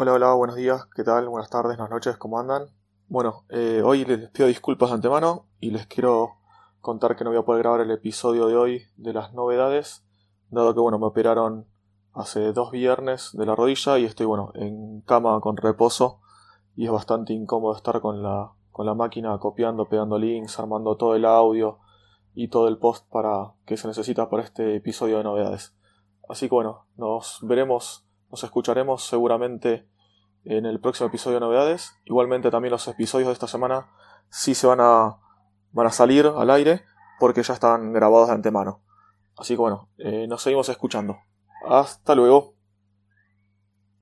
Hola, hola, buenos días, ¿qué tal? Buenas tardes, buenas noches, ¿cómo andan? Bueno, eh, hoy les pido disculpas de antemano y les quiero contar que no voy a poder grabar el episodio de hoy de las novedades, dado que, bueno, me operaron hace dos viernes de la rodilla y estoy, bueno, en cama con reposo y es bastante incómodo estar con la, con la máquina copiando, pegando links, armando todo el audio y todo el post para que se necesita para este episodio de novedades. Así que bueno, nos veremos nos escucharemos seguramente en el próximo episodio de novedades. Igualmente también los episodios de esta semana sí se van a, van a salir al aire porque ya están grabados de antemano. Así que bueno, eh, nos seguimos escuchando. Hasta luego.